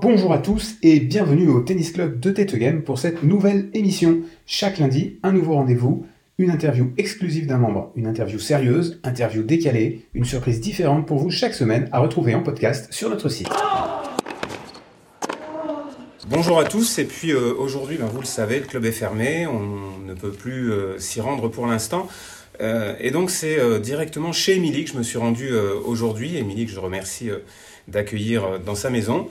Bonjour à tous et bienvenue au Tennis Club de Tete Game pour cette nouvelle émission. Chaque lundi, un nouveau rendez-vous, une interview exclusive d'un membre, une interview sérieuse, interview décalée, une surprise différente pour vous chaque semaine à retrouver en podcast sur notre site. Bonjour à tous et puis euh, aujourd'hui, ben, vous le savez, le club est fermé, on ne peut plus euh, s'y rendre pour l'instant. Euh, et donc c'est euh, directement chez Émilie que je me suis rendu euh, aujourd'hui. Émilie que je remercie d'accueillir dans sa maison.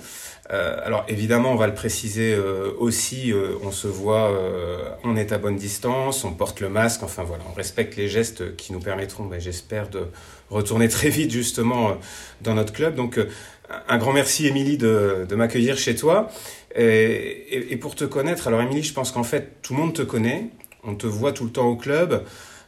Alors évidemment, on va le préciser aussi, on se voit, on est à bonne distance, on porte le masque, enfin voilà, on respecte les gestes qui nous permettront, ben, j'espère, de retourner très vite justement dans notre club. Donc un grand merci Émilie de, m'accueillir chez toi. Et- et pour te connaître, alors Émilie, je pense qu'en fait tout le monde te connaît, on te voit tout le temps au club.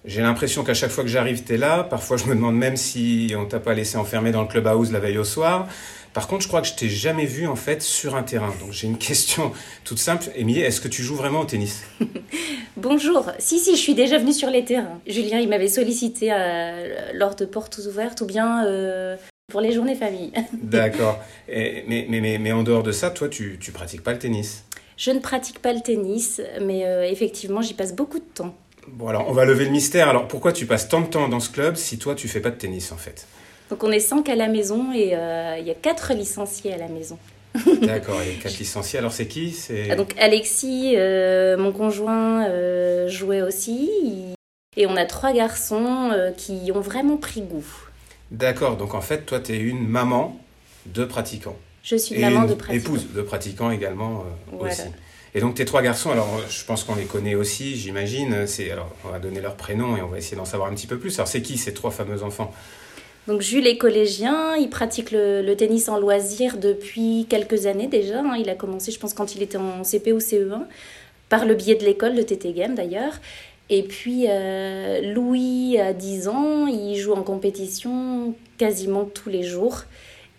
J'ai l'impression qu'à chaque fois que j'arrive, tu es là. Parfois, je me demande même si on t'a pas laissé enfermer dans le club house la veille au soir. Par contre, je crois que je t'ai jamais vu en fait sur un terrain. Donc j'ai une question toute simple. Émilie, est-ce que tu joues vraiment au tennis? Bonjour. Si, si, je suis déjà venue sur les terrains. Julien, il m'avait sollicité euh, lors de portes ouvertes ou bien euh, pour les journées famille. D'accord. Mais, mais, mais, mais en dehors de ça, toi, tu, tu pratiques pas le tennis? Je ne pratique pas le tennis, mais euh, effectivement, j'y passe beaucoup de temps. Bon, alors on va lever le mystère. Alors pourquoi tu passes tant de temps dans ce club si toi, tu fais pas de tennis en fait? Donc, on est cinq à la maison et euh, il y a quatre licenciés à la maison. D'accord, il y a quatre licenciés. Alors c'est qui? C'est Ah, donc, Alexis, euh, mon conjoint, euh, jouait aussi. Il- Et on a trois garçons qui ont vraiment pris goût. D'accord. Donc en fait, toi, tu es une maman de pratiquants. Je suis Et maman une de pratiquants. épouse de pratiquants également Voilà. aussi. Et donc tes trois garçons, alors je pense qu'on les connaît aussi, j'imagine. C'est alors on va donner leur prénom et on va essayer d'en savoir un petit peu plus. Alors c'est qui ces trois fameux enfants? Donc Jules est collégien, il pratique le, le tennis en loisir depuis quelques années déjà. hein. Il a commencé, je pense, quand il était en CP ou CE1, par le biais de l'école de TT Game d'ailleurs. Et puis euh, Louis a 10 ans, il joue en compétition quasiment tous les jours.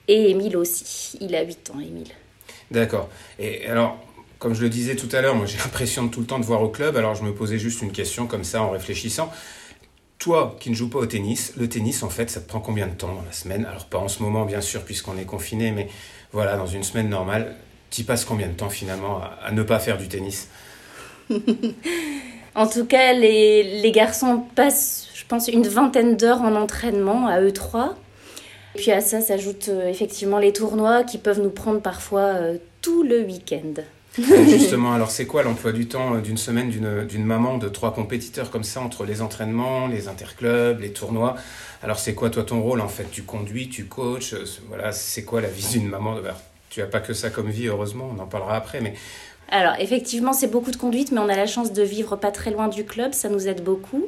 Et Émile aussi, il a 8 ans, Émile. D'accord. Et alors, comme je le disais tout à l'heure, moi j'ai l'impression de tout le temps de voir au club. Alors je me posais juste une question comme ça en réfléchissant. Toi qui ne joues pas au tennis, le tennis en fait, ça te prend combien de temps dans la semaine? Alors pas en ce moment bien sûr puisqu'on est confiné, mais voilà, dans une semaine normale, tu passes combien de temps finalement à, ne pas faire du tennis? En tout cas, les, les garçons passent, je pense, une vingtaine d'heures en entraînement à eux trois. Puis à ça s'ajoutent euh, effectivement les tournois qui peuvent nous prendre parfois euh, tout le week-end. Euh, Justement, alors c'est quoi l'emploi du temps euh, d'une semaine d'une d'une maman de trois compétiteurs comme ça entre les entraînements, les interclubs, les tournois? Alors c'est quoi toi ton rôle en fait? Tu conduis, tu coaches, euh, c'est- voilà, c'est quoi la vie d'une maman? Alors, Tu as pas que ça comme vie heureusement, on en parlera après, mais Alors effectivement, c'est beaucoup de conduite, mais on a la chance de vivre pas très loin du club, ça nous aide beaucoup.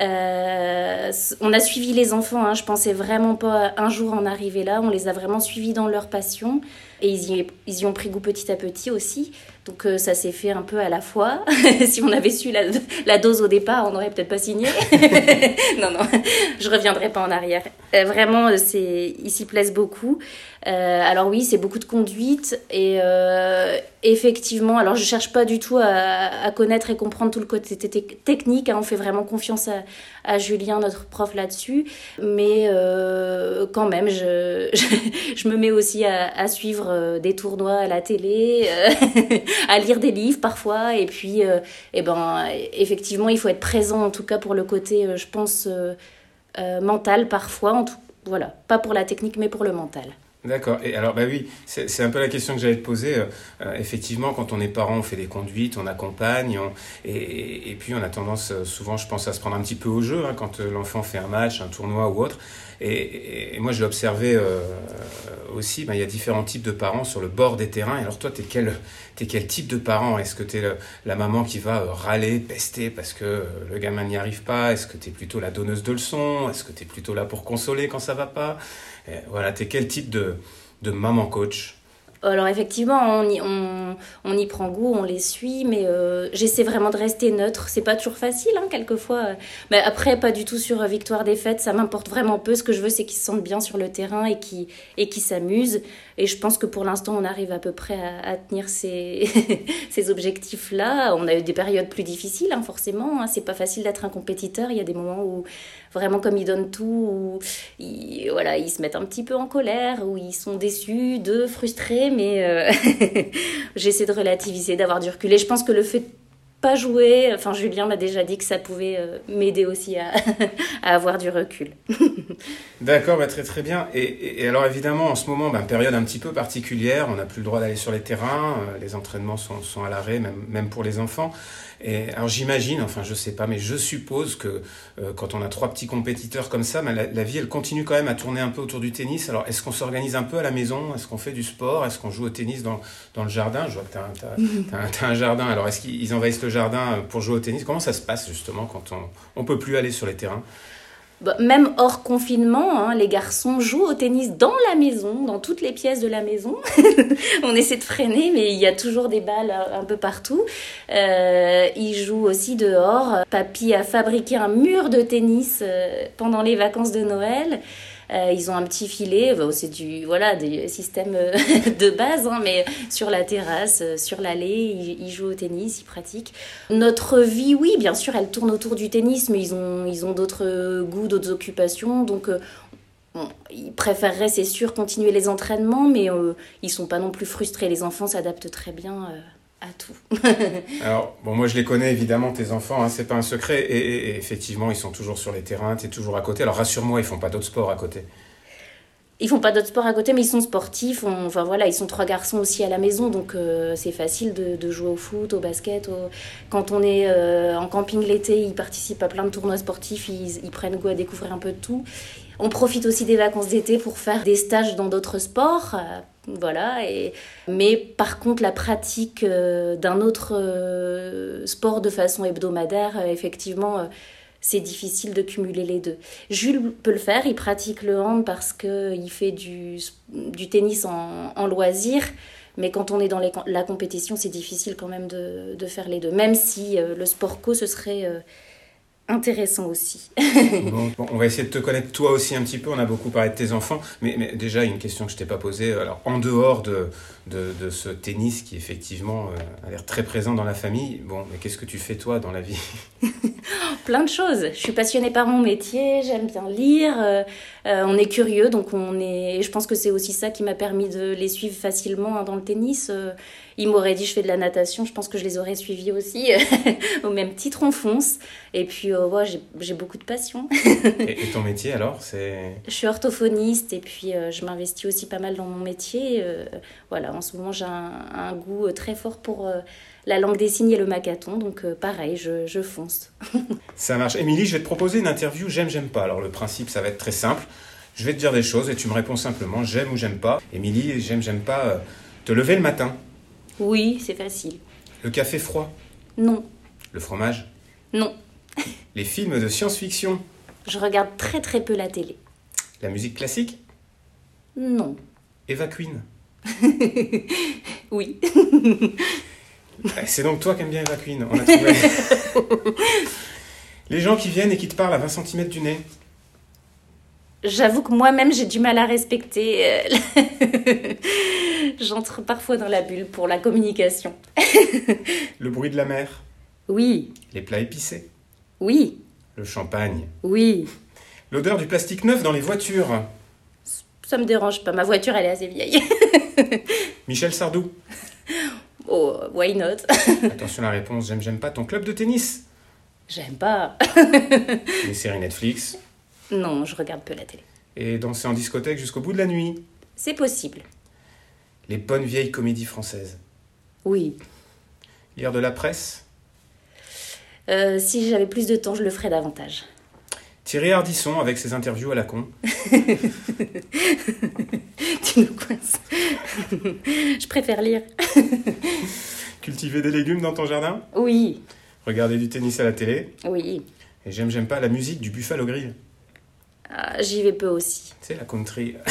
Euh, on a suivi les enfants, hein, je pensais vraiment pas un jour en arriver là, on les a vraiment suivis dans leur passion et ils y, ont pris goût petit à petit aussi. Donc euh, ça s'est fait un peu à la fois. si on avait su la, dose au départ, on n'aurait peut-être pas signé. non, non, je reviendrai pas en arrière. Euh, vraiment, euh, ils s'y plaisent beaucoup. Alors oui, c'est beaucoup de conduite et effectivement, alors je cherche pas du tout à, connaître et comprendre tout le côté te- technique. hein, on fait vraiment confiance à, Julien, notre prof là-dessus, mais quand même, je, je, me mets aussi à, suivre euh, des tournois à la télé, euh, à lire des livres parfois, et puis, euh, eh ben, effectivement, il faut être présent en tout cas pour le côté, je pense, mental parfois. En tout, voilà, pas pour la technique, mais pour le mental. D'accord. Et alors, bah oui, c'est un peu la question que j'allais te poser. Euh, euh, effectivement, quand on est parent, on fait des conduites, on accompagne, on- et, et- puis on a tendance, euh, souvent, je pense, à se prendre un petit peu au jeu hein, quand euh, l'enfant fait un match, un tournoi ou autre. Et, et- moi, je l'ai observé euh, aussi. ben, il y a différents types de parents sur le bord des terrains. Et alors, toi, t'es quel, t'es quel type de parent? Est-ce que t'es la maman qui va râler, pester parce que le gamin n'y arrive pas? Est-ce que t'es plutôt la donneuse de leçons? Est-ce que t'es plutôt là pour consoler quand ça va pas? Et Voilà, t'es quel type de, de maman coach Alors effectivement, on y, on, on y prend goût, on les suit, mais euh, j'essaie vraiment de rester neutre. C'est pas toujours facile, hein, quelquefois. Mais après, pas du tout sur euh, victoire-défaite. Ça m'importe vraiment peu. Ce que je veux, c'est qu'ils se sentent bien sur le terrain et qu'ils et s'amusent. Et je pense que pour l'instant, on arrive à peu près à, à tenir ces, ces objectifs-là. On a eu des périodes plus difficiles, hein, forcément. Hein. C'est pas facile d'être un compétiteur. Il y a des moments où vraiment comme ils donnent tout, ou ils, voilà, ils se mettent un petit peu en colère, ou ils sont déçus, de frustrés, mais euh, j'essaie de relativiser, d'avoir du recul. Et je pense que le fait pas jouer. Enfin, Julien m'a déjà dit que ça pouvait euh, m'aider aussi à, avoir du recul. D'accord, bah, très très bien. Et, alors évidemment, en ce moment, bah, période un petit peu particulière, on n'a plus le droit d'aller sur les terrains, euh, les entraînements sont, sont à l'arrêt, même, même pour les enfants. Et alors j'imagine, enfin je sais pas, mais je suppose que euh, quand on a trois petits compétiteurs comme ça, bah, la, vie elle continue quand même à tourner un peu autour du tennis. Alors est-ce qu'on s'organise un peu à la maison? Est-ce qu'on fait du sport? Est-ce qu'on joue au tennis dans, dans le jardin? Je vois que tu as, un jardin. Alors est-ce qu'ils envahissent le jardin pour jouer au tennis? Comment ça se passe justement quand on ne peut plus aller sur les terrains? Même hors confinement, hein, les garçons jouent au tennis dans la maison, dans toutes les pièces de la maison. on essaie de freiner, mais il y a toujours des balles un peu partout. Euh, ils jouent aussi dehors. Papy a fabriqué un mur de tennis euh, pendant les vacances de Noël. Euh, ils ont un petit filet, c'est du voilà des systèmes euh, de base, hein, mais sur la terrasse, euh, sur l'allée, ils, jouent au tennis, ils pratiquent. Notre vie, oui, bien sûr, elle tourne autour du tennis, mais ils ont ils ont d'autres goûts, d'autres occupations, donc ils préféreraient, c'est sûr, continuer les entraînements, mais ils sont pas non plus frustrés. Les enfants s'adaptent très bien à tout. Alors, bon, moi je les connais évidemment, tes enfants, hein, c'est pas un secret. Et, effectivement, ils sont toujours sur les terrains, tu es toujours à côté. Alors rassure-moi, ils font pas d'autres sports à côté. Ils font pas d'autres sports à côté, mais ils sont sportifs. enfin voilà, ils sont trois garçons aussi à la maison, donc euh, c'est facile de, jouer au foot, au basket. Quand on est euh, en camping l'été, ils participent à plein de tournois sportifs, ils, prennent goût à découvrir un peu de tout. On profite aussi des vacances d'été pour faire des stages dans d'autres sports. Euh, voilà. Mais par contre, la pratique d'un autre sport de façon hebdomadaire, effectivement, c'est difficile de cumuler les deux. Jules peut le faire, il pratique le hand parce qu'il fait du, tennis en, loisir. Mais quand on est dans la compétition, c'est difficile quand même de, de, faire les deux. Même si le sport co, ce serait intéressant aussi. bon, on va essayer de te connaître toi aussi un petit peu. On a beaucoup parlé de tes enfants, mais, mais déjà une question que je t'ai pas posée. Alors en dehors de, de, de ce tennis qui effectivement euh, a l'air très présent dans la famille, bon, mais qu'est-ce que tu fais toi dans la vie? Plein de choses. Je suis passionnée par mon métier. J'aime bien lire. Euh, euh, on est curieux, donc on est. Je pense que c'est aussi ça qui m'a permis de les suivre facilement hein, dans le tennis ils m'auraient dit je fais de la natation, je pense que je les aurais suivis aussi. Au même titre, on fonce. Et puis, euh, j'ai beaucoup de passion. et, ton métier alors c'est? Je suis orthophoniste et puis euh, je m'investis aussi pas mal dans mon métier. Euh, voilà, en ce moment, j'ai un, goût très fort pour la langue des signes et le macaton. Donc, pareil, je, je fonce. ça marche. Émilie, je vais te proposer une interview j'aime, j'aime pas. Alors, le principe, ça va être très simple. Je vais te dire des choses et tu me réponds simplement j'aime ou j'aime pas. Émilie, j'aime, j'aime pas te lever le matin. Oui, c'est facile. Le café froid Non. Le fromage Non. Les films de science-fiction Je regarde très très peu la télé. La musique classique Non. Eva Queen Oui. Eh, c'est donc toi qui aimes bien Eva Queen, on a trouvé. Les gens qui viennent et qui te parlent à 20 cm du nez J'avoue que moi-même j'ai du mal à respecter. Euh, J'entre parfois dans la bulle pour la communication. Le bruit de la mer Oui. Les plats épicés Oui. Le champagne Oui. L'odeur du plastique neuf dans les voitures Ça me dérange pas, ma voiture elle est assez vieille. Michel Sardou Oh, why not? Attention à la réponse, j'aime, j'aime pas ton club de tennis J'aime pas. Les séries Netflix Non, je regarde peu la télé. Et danser en discothèque jusqu'au bout de la nuit C'est possible les bonnes vieilles comédies françaises Oui. Lire de la presse euh, Si j'avais plus de temps, je le ferais davantage. Thierry Ardisson avec ses interviews à la con. tu nous coinces. je préfère lire. Cultiver des légumes dans ton jardin Oui. Regarder du tennis à la télé Oui. Et j'aime, j'aime pas la musique du Buffalo Grill. Ah, J'y vais peu aussi. C'est la country.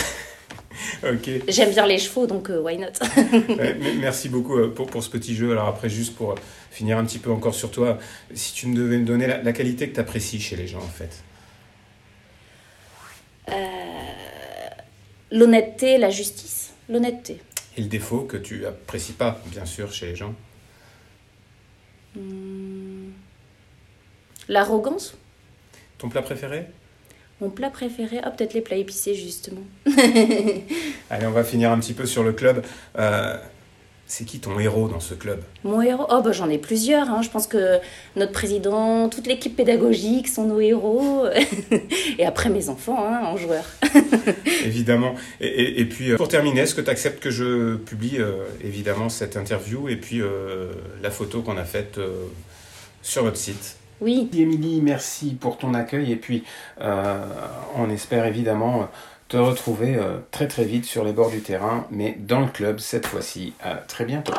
J'aime bien les chevaux, donc euh, why not? Merci beaucoup euh, pour, pour, ce petit jeu. Alors après, juste pour finir un petit peu encore sur toi, si tu me devais me donner la, qualité que tu apprécies chez les gens, en fait. Euh, l'honnêteté, la justice? L'honnêteté. Et le défaut que tu apprécies pas, bien sûr, chez les gens? Hmm. L'arrogance? Ton plat préféré? Mon plat préféré, oh, peut-être les plats épicés justement. Allez, on va finir un petit peu sur le club. Euh, c'est qui ton héros dans ce club? Mon héros? Oh, bah, j'en ai plusieurs. Hein. Je pense que notre président, toute l'équipe pédagogique sont nos héros. et après, mes enfants hein, en joueurs. évidemment. Et, puis, euh, pour terminer, est-ce que tu acceptes que je publie euh, évidemment cette interview et puis euh, la photo qu'on a faite sur votre site? Oui. Émilie, merci pour ton accueil. Et puis, on espère évidemment te retrouver euh, très très vite sur les bords du terrain, mais dans le club cette fois-ci. À très bientôt.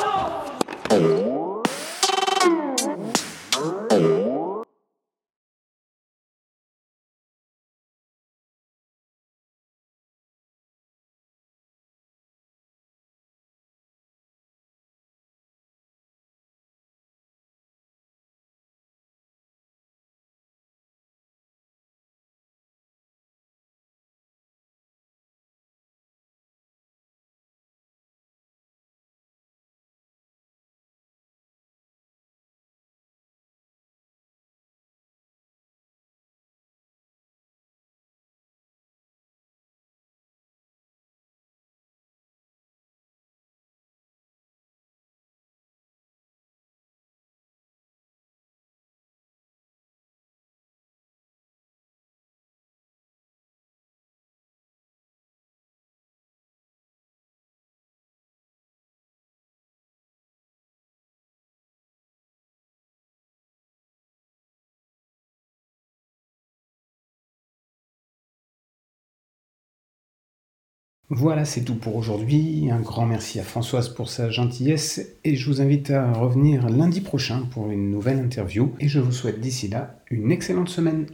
Voilà, c'est tout pour aujourd'hui. Un grand merci à Françoise pour sa gentillesse et je vous invite à revenir lundi prochain pour une nouvelle interview et je vous souhaite d'ici là une excellente semaine.